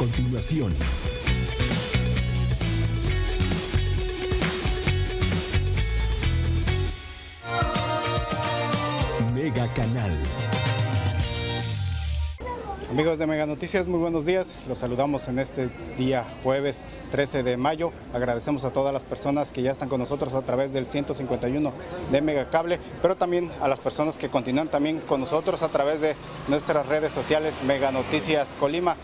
Continuación, Mega Canal. Amigos de Mega Noticias, muy buenos días. Los saludamos en este día jueves 13 de mayo. Agradecemos a todas las personas que ya están con nosotros a través del 151 de Megacable, pero también a las personas que continúan también con nosotros a través de nuestras redes sociales Mega Noticias Colima.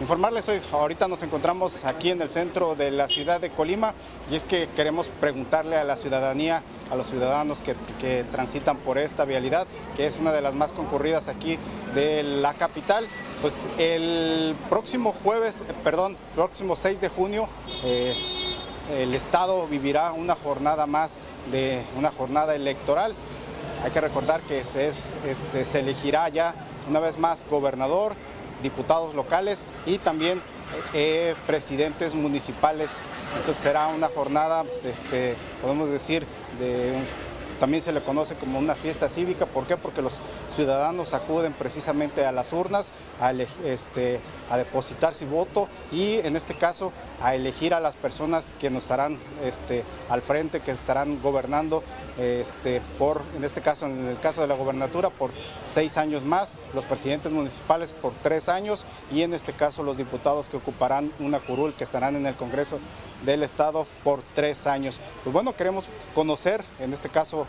Informarles hoy, ahorita nos encontramos aquí en el centro de la ciudad de Colima y es que queremos preguntarle a la ciudadanía, a los ciudadanos que, transitan por esta vialidad, que es una de las más concurridas aquí de la capital, pues el próximo jueves, eh, perdón, próximo 6 de junio, el Estado vivirá una jornada más de una jornada electoral. Hay que recordar que se, es- este, se elegirá ya una vez más gobernador, diputados locales y también eh, presidentes municipales. Entonces será una jornada, este, podemos decir, de también se le conoce como una fiesta cívica. ¿Por qué? Porque los ciudadanos acuden precisamente a las urnas a, este, depositar su voto y en este caso a elegir a las personas que nos estarán este, al frente, que estarán gobernando este, por, en este caso, en el caso de la gobernatura, por seis años más, los presidentes municipales por tres años y en este caso los diputados que ocuparán una curul, que estarán en el Congreso del Estado por tres años. Pues bueno, queremos conocer, en este caso,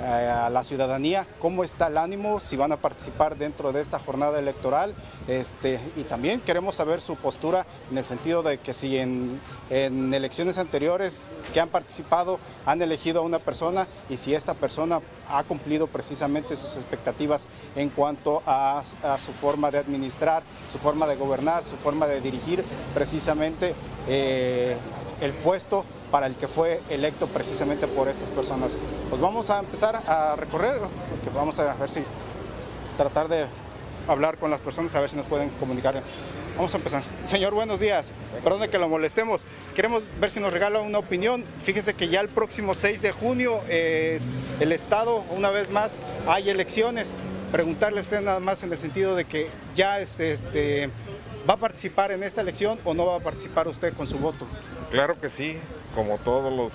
eh, a la ciudadanía cómo está el ánimo, si van a participar dentro de esta jornada electoral este, y también queremos saber su postura en el sentido de que si en, elecciones anteriores que han participado han elegido a una persona y si esta persona ha cumplido precisamente sus expectativas en cuanto a, a su forma de administrar, su forma de gobernar, su forma de dirigir precisamente eh, el puesto para el que fue electo precisamente por estas personas. Pues vamos a empezar a recorrer, que vamos a ver si tratar de hablar con las personas, a ver si nos pueden comunicar. Vamos a empezar. Señor, buenos días. Perdone que lo molestemos. Queremos ver si nos regala una opinión. Fíjese que ya el próximo 6 de junio es el Estado, una vez más, hay elecciones. Preguntarle a usted nada más en el sentido de que ya este, este, va a participar en esta elección o no va a participar usted con su voto. Claro que sí, como todos los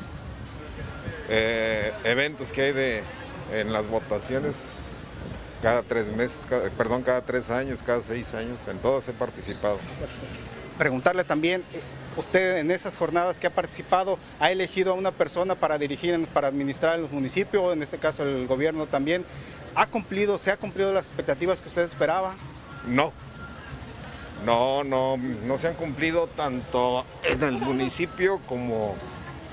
eh, eventos que hay de, en las votaciones, cada tres meses, cada- perdón, cada tres años, cada seis años, en todas he participado. preguntarle también, eh, usted en esas jornadas que ha participado, ¿ha elegido a una persona para dirigir, para administrar en los municipios, en este caso el gobierno también? ¿Ha cumplido, se ha cumplido las expectativas que usted esperaba? No, no, no, no se han cumplido tanto en el municipio como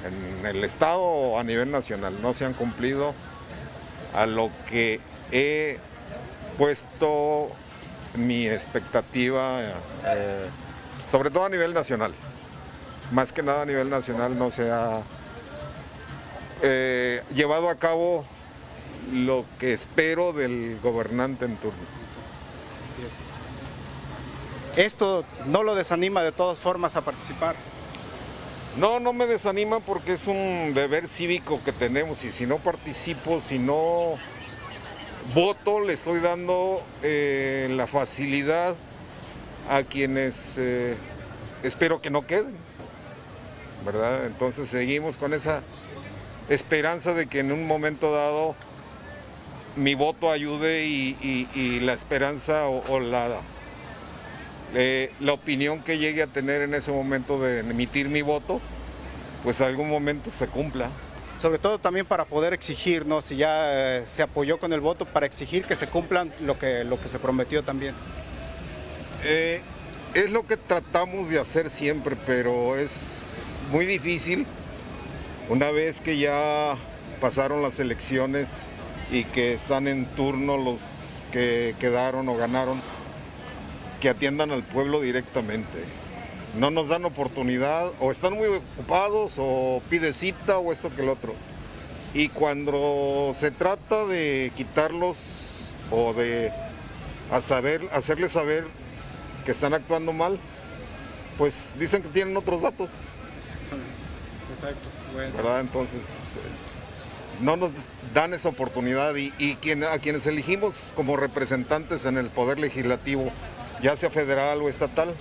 en el estado o a nivel nacional. No se han cumplido a lo que he puesto mi expectativa, eh, sobre todo a nivel nacional. Más que nada a nivel nacional no se ha eh, llevado a cabo lo que espero del gobernante en turno. Así es. Esto no lo desanima de todas formas a participar. No, no me desanima porque es un deber cívico que tenemos y si no participo, si no voto, le estoy dando eh, la facilidad a quienes eh, espero que no queden, ¿verdad? Entonces seguimos con esa esperanza de que en un momento dado mi voto ayude y, la esperanza o, o eh, la opinión que llegue a tener en ese momento de emitir mi voto, pues algún momento se cumpla. Sobre todo también para poder exigir, ¿no? Si ya eh, se apoyó con el voto, para exigir que se cumplan lo que, lo que se prometió también. Eh, es lo que tratamos de hacer siempre, pero es muy difícil una vez que ya pasaron las elecciones y que están en turno los que quedaron o ganaron, que atiendan al pueblo directamente. No nos dan oportunidad, o están muy ocupados, o pide cita, o esto que el otro. Y cuando se trata de quitarlos o de a saber, hacerles saber que están actuando mal, pues dicen que tienen otros datos, Exacto. Bueno. ¿verdad? Entonces, no nos dan esa oportunidad y, y quien- a quienes elegimos como representantes en el Poder Legislativo, ya sea federal o estatal,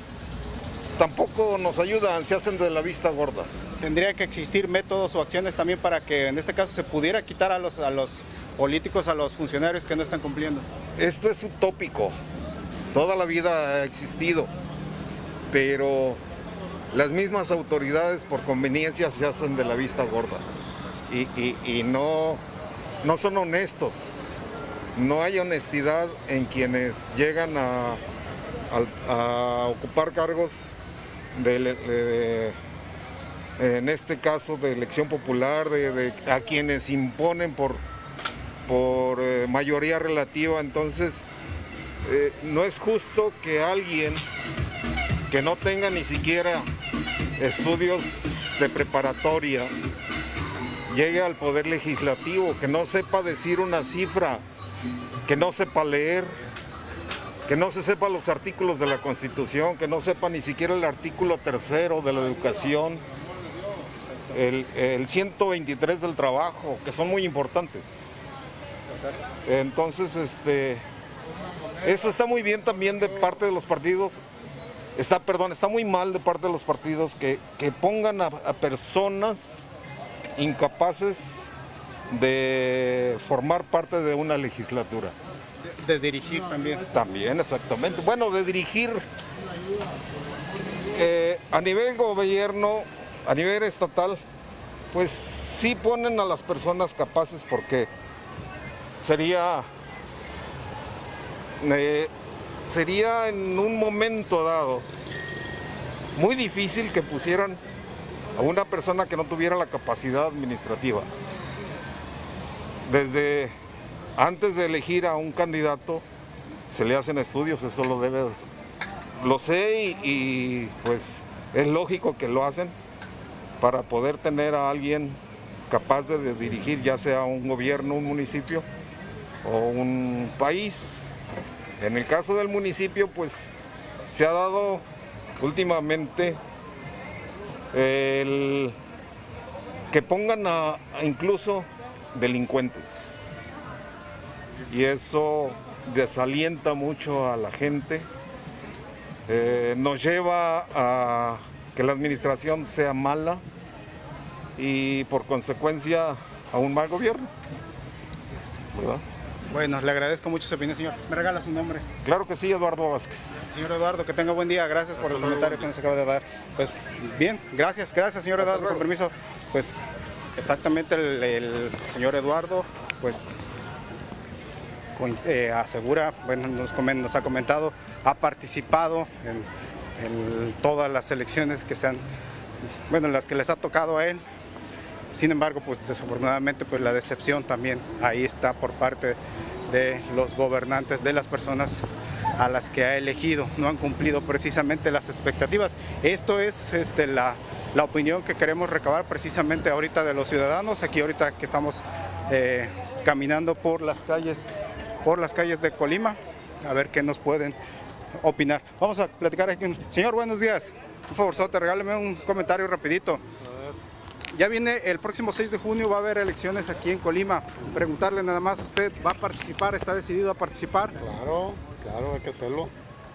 tampoco nos ayudan, se hacen de la vista gorda. Tendría que existir métodos o acciones también para que en este caso se pudiera quitar a los, a los políticos, a los funcionarios que no están cumpliendo. Esto es utópico, toda la vida ha existido, pero las mismas autoridades por conveniencia se hacen de la vista gorda y, y- y no, no son honestos. No hay honestidad en quienes llegan a, a ocupar cargos de, en este caso de elección popular, de- a quienes imponen por, por eh, mayoría relativa. Entonces, eh, no es justo que alguien que no tenga ni siquiera estudios de preparatoria llegue al poder legislativo, que no sepa decir una cifra, que no sepa leer, que no se sepa los artículos de la Constitución, que no sepa ni siquiera el artículo tercero de la educación, el, el 123 del trabajo, que son muy importantes. Entonces, este, eso está muy bien también de parte de los partidos. Está, perdón, está muy mal de parte de los partidos que, que pongan a personas incapaces de formar parte de una legislatura. De, dirigir también. También, exactamente. Bueno, de dirigir eh, a nivel gobierno, a nivel estatal, pues sí ponen a las personas capaces porque sería, eh, sería en un momento dado muy difícil que pusieran a una persona que no tuviera la capacidad administrativa. Desde antes de elegir a un candidato, se le hacen estudios, eso lo debe, lo sé y, pues es lógico que lo hacen para poder tener a alguien capaz de, dirigir ya sea un gobierno, un municipio o un país. En el caso del municipio, pues se ha dado últimamente el que pongan a incluso delincuentes. Y eso desalienta mucho a la gente, eh, nos lleva a que la administración sea mala y por consecuencia a un mal gobierno. ¿verdad? Bueno, le agradezco mucho su opinión, señor. ¿Me regala su nombre? Claro que sí, Eduardo Vázquez. Señor Eduardo, que tenga buen día. Gracias por el comentario que nos acaba de dar. Pues bien, gracias, gracias, señor Hasta Eduardo, con permiso. Pues exactamente el, el señor Eduardo, pues eh, asegura, bueno, nos, ha comentado, ha participado en, todas las elecciones que se han, bueno, en las que les ha tocado a él. Sin embargo, pues desafortunadamente, pues la decepción también ahí está por parte de los gobernantes, de las personas a las que ha elegido. No han cumplido precisamente las expectativas. Esto es este, la, la opinión que queremos recabar precisamente ahorita de los ciudadanos, aquí ahorita que estamos eh, caminando por las calles, por las calles de Colima, a ver qué nos pueden opinar. Vamos a platicar aquí. Señor, buenos días. Por favor, Sote, regáleme un comentario rapidito. Ya viene el próximo 6 de junio, va a haber elecciones aquí en Colima. Preguntarle nada más, ¿usted va a participar? ¿Está decidido a participar? Claro, claro, hay que hacerlo.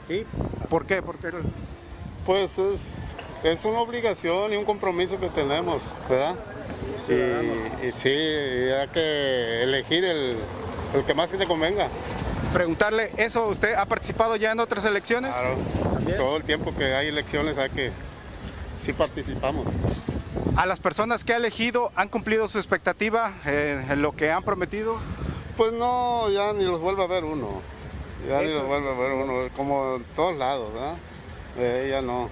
¿Sí? ¿Por qué? Porque Pues es, es una obligación y un compromiso que tenemos, ¿verdad? Y, y sí, hay que elegir el, el que más se te convenga. Preguntarle, ¿eso usted ha participado ya en otras elecciones? Claro, todo el tiempo que hay elecciones hay que sí participamos. ¿A las personas que ha elegido han cumplido su expectativa eh, en lo que han prometido? Pues no, ya ni los vuelve a ver uno. Ya ni los vuelve a ver uno, como en todos lados, ¿verdad? Eh, ya no.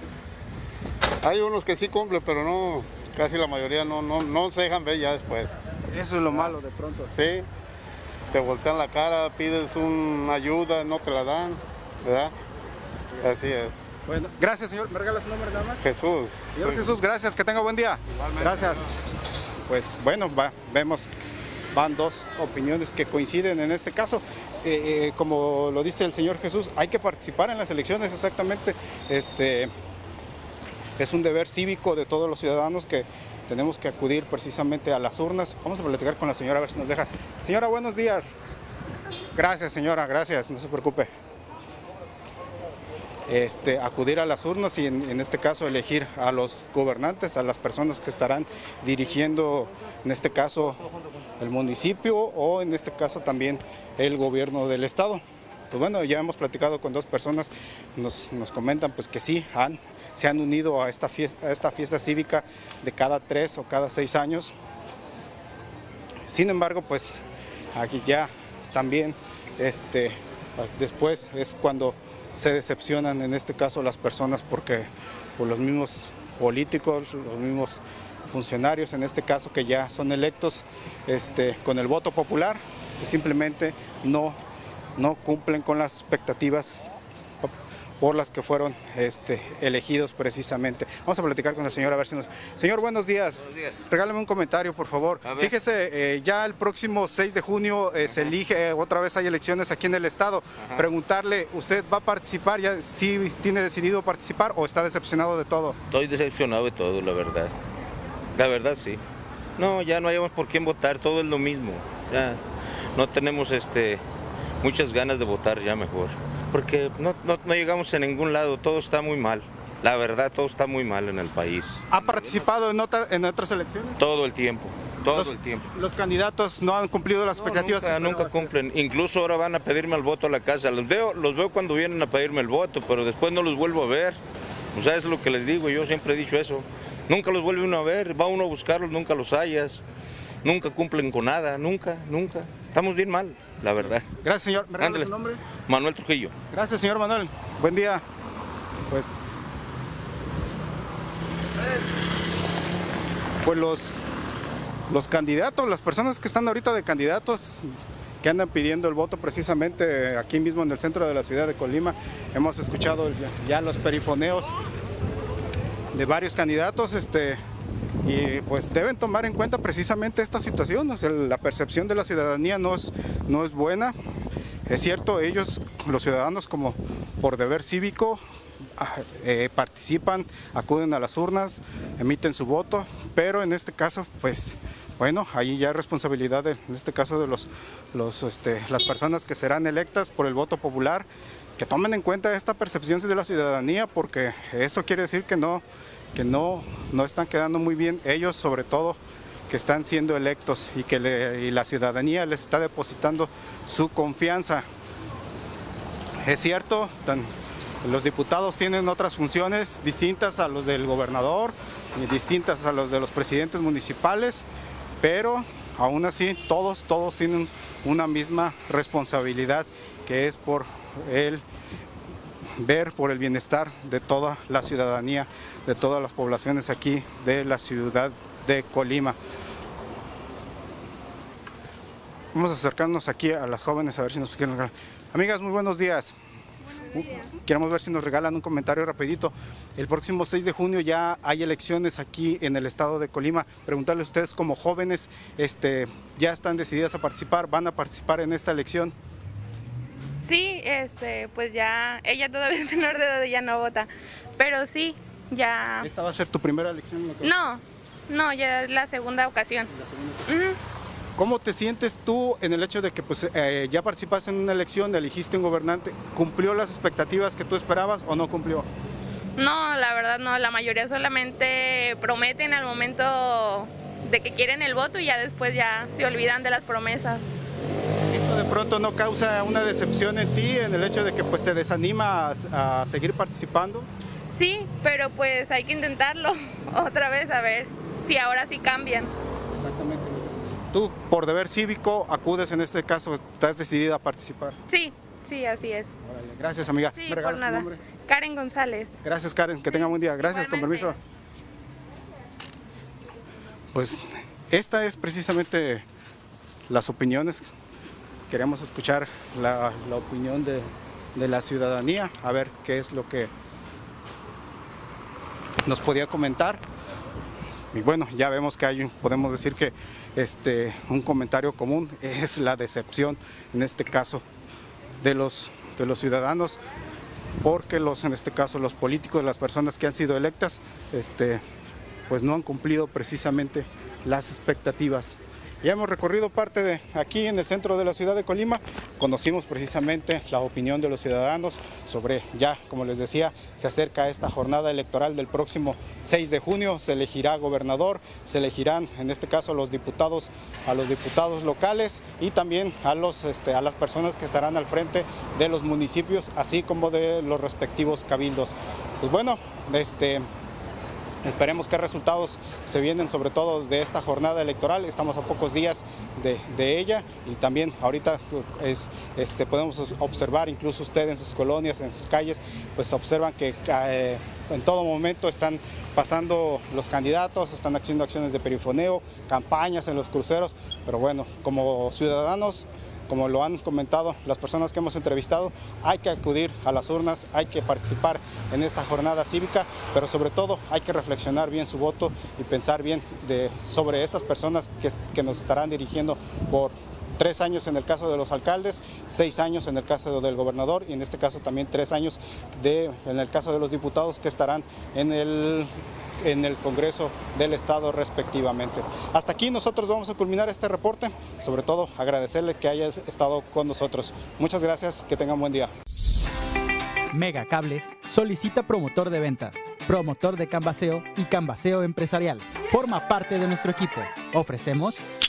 Hay unos que sí cumplen, pero no, casi la mayoría no, no, no se dejan ver ya después. Eso es lo malo de pronto. Sí, te voltean la cara, pides una ayuda, no te la dan, ¿verdad? Así es. Bueno, gracias señor. ¿Me regala su nombre nada más? Jesús. Señor Jesús, gracias, que tenga buen día. Gracias. Pues bueno, va, vemos, van dos opiniones que coinciden en este caso. Eh, eh, como lo dice el señor Jesús, hay que participar en las elecciones exactamente. Este, es un deber cívico de todos los ciudadanos que tenemos que acudir precisamente a las urnas. Vamos a platicar con la señora a ver si nos deja. Señora, buenos días. Gracias, señora, gracias, no se preocupe. Este, acudir a las urnas y en, este caso elegir a los gobernantes, a las personas que estarán dirigiendo, en este caso, el municipio o en este caso también el gobierno del estado. Pues bueno, ya hemos platicado con dos personas, nos, nos comentan pues que sí, han, se han unido a esta, fiesta, a esta fiesta cívica de cada tres o cada seis años. Sin embargo, pues aquí ya también este, después es cuando se decepcionan en este caso las personas porque por los mismos políticos, los mismos funcionarios en este caso que ya son electos este, con el voto popular, pues simplemente no, no cumplen con las expectativas por las que fueron este, elegidos precisamente. Vamos a platicar con el señor a ver si nos... Señor, buenos días. Buenos días. Regálame un comentario, por favor. Fíjese, eh, ya el próximo 6 de junio eh, se elige, eh, otra vez hay elecciones aquí en el estado. Ajá. Preguntarle, ¿usted va a participar? ¿Ya sí tiene decidido participar o está decepcionado de todo? Estoy decepcionado de todo, la verdad. La verdad, sí. No, ya no hayamos por quién votar, todo es lo mismo. Ya no tenemos este muchas ganas de votar ya mejor. Porque no, no, no llegamos a ningún lado, todo está muy mal. La verdad, todo está muy mal en el país. ¿Ha participado en, otra- en otras elecciones? Todo el tiempo, todo Los- el tiempo. Los candidatos no han cumplido las No, expectativas. nunca, nunca cumplen. Incluso ahora van a pedirme el voto a la casa. Los veo, los veo cuando vienen a pedirme el voto, pero después no los vuelvo a ver. O sea, es lo que les digo, yo siempre he dicho eso. Nunca los vuelve uno a ver, va uno a buscarlos, nunca los hallas. Nunca cumplen con nada, nunca, nunca. Estamos bien mal, la verdad. Gracias, señor. ¿Me Ándale. nombre? Manuel Trujillo. Gracias, señor Manuel. Buen día. Pues. Pues los, los candidatos, las personas que están ahorita de candidatos, que andan pidiendo el voto precisamente aquí mismo en el centro de la ciudad de Colima, hemos escuchado ya, ya los perifoneos de varios candidatos, este, y pues deben tomar en cuenta precisamente esta situación. o sea, la percepción de la ciudadanía no es, no es buena. Es cierto, ellos, los ciudadanos, como por deber cívico, ah, eh, participan, acuden a las urnas, emiten su voto, pero en este caso, pues, bueno, ahí ya es responsabilidad, de, en este caso, de los, los, este, las personas que serán electas por el voto popular, que tomen en cuenta esta percepción de la ciudadanía, porque eso quiere decir que no, que no, no están quedando muy bien ellos, sobre todo que están siendo electos y que y la ciudadanía les está depositando su confianza. Es cierto, los diputados tienen otras funciones distintas a los del gobernador, distintas a los de los presidentes municipales, pero aún así todos, todos tienen una misma responsabilidad que es por el ver por el bienestar de toda la ciudadanía, de todas las poblaciones aquí de la ciudad de Colima. Vamos a acercarnos aquí a las jóvenes a ver si nos quieren regalar. Amigas, muy buenos días. Queremos ver si nos regalan un comentario rapidito. El próximo 6 de junio ya hay elecciones aquí en el estado de Colima. Preguntarle a ustedes como jóvenes, este, ¿ya están decididas a participar? ¿Van a participar en esta elección? Sí, este, pues ya, ella todavía es menor de edad y ya no vota, pero sí, ya... ¿Esta va a ser tu primera elección? No, no, ya es la segunda ocasión. ¿Cómo te sientes tú en el hecho de que pues, eh, ya participaste en una elección, elegiste un gobernante? ¿Cumplió las expectativas que tú esperabas o no cumplió? No, la verdad no, la mayoría solamente prometen al momento de que quieren el voto y ya después ya se olvidan de las promesas. Pronto no causa una decepción en ti en el hecho de que pues te desanimas a seguir participando? Sí, pero pues hay que intentarlo otra vez a ver si ahora sí cambian. Exactamente. Tú, por deber cívico, acudes en este caso, estás decidida a participar. Sí, sí, así es. Órale, Gracias, amiga. Sí, ¿Me por nada. nombre? Karen González. Gracias, Karen. Que tenga buen día. Gracias, con Igualmente. permiso. Pues esta es precisamente las opiniones. Queremos escuchar la, opinión de, de la ciudadanía, a ver qué es lo que nos podía comentar. Y bueno, ya vemos que hay, podemos decir que este, un comentario común es la decepción, en este caso, de los, de los ciudadanos porque los, en este caso, los políticos, las personas que han sido electas, este, pues no han cumplido precisamente las expectativas. Ya hemos recorrido parte de aquí en el centro de la ciudad de Colima, conocimos precisamente la opinión de los ciudadanos sobre, ya como les decía, se acerca esta jornada electoral del próximo 6 de junio, se elegirá gobernador, se elegirán en este caso los diputados, a los diputados locales y también a, los, este, a las personas que estarán al frente de los municipios, así como de los respectivos cabildos. Pues bueno, este, Esperemos qué resultados se vienen sobre todo de esta jornada electoral. Estamos a pocos días de, ella y también ahorita es, este, podemos observar, incluso ustedes en sus colonias, en sus calles, pues observan que eh, en todo momento están pasando los candidatos, están haciendo acciones de perifoneo, campañas en los cruceros, pero bueno, como ciudadanos como lo han comentado las personas que hemos entrevistado, hay que acudir a las urnas, hay que participar en esta jornada cívica, pero sobre todo hay que reflexionar bien su voto y pensar bien sobre estas personas que, nos estarán dirigiendo por tres años en el caso de los alcaldes, seis años en el caso del gobernador y en este caso también tres años en el caso de los diputados que estarán en el en el Congreso del Estado respectivamente. Hasta aquí nosotros vamos a culminar este reporte, sobre todo agradecerle que hayas estado con nosotros. Muchas gracias, que tengan buen día. Mega Cable solicita promotor de ventas, promotor de canvaseo y canvaseo empresarial. Forma parte de nuestro equipo. Ofrecemos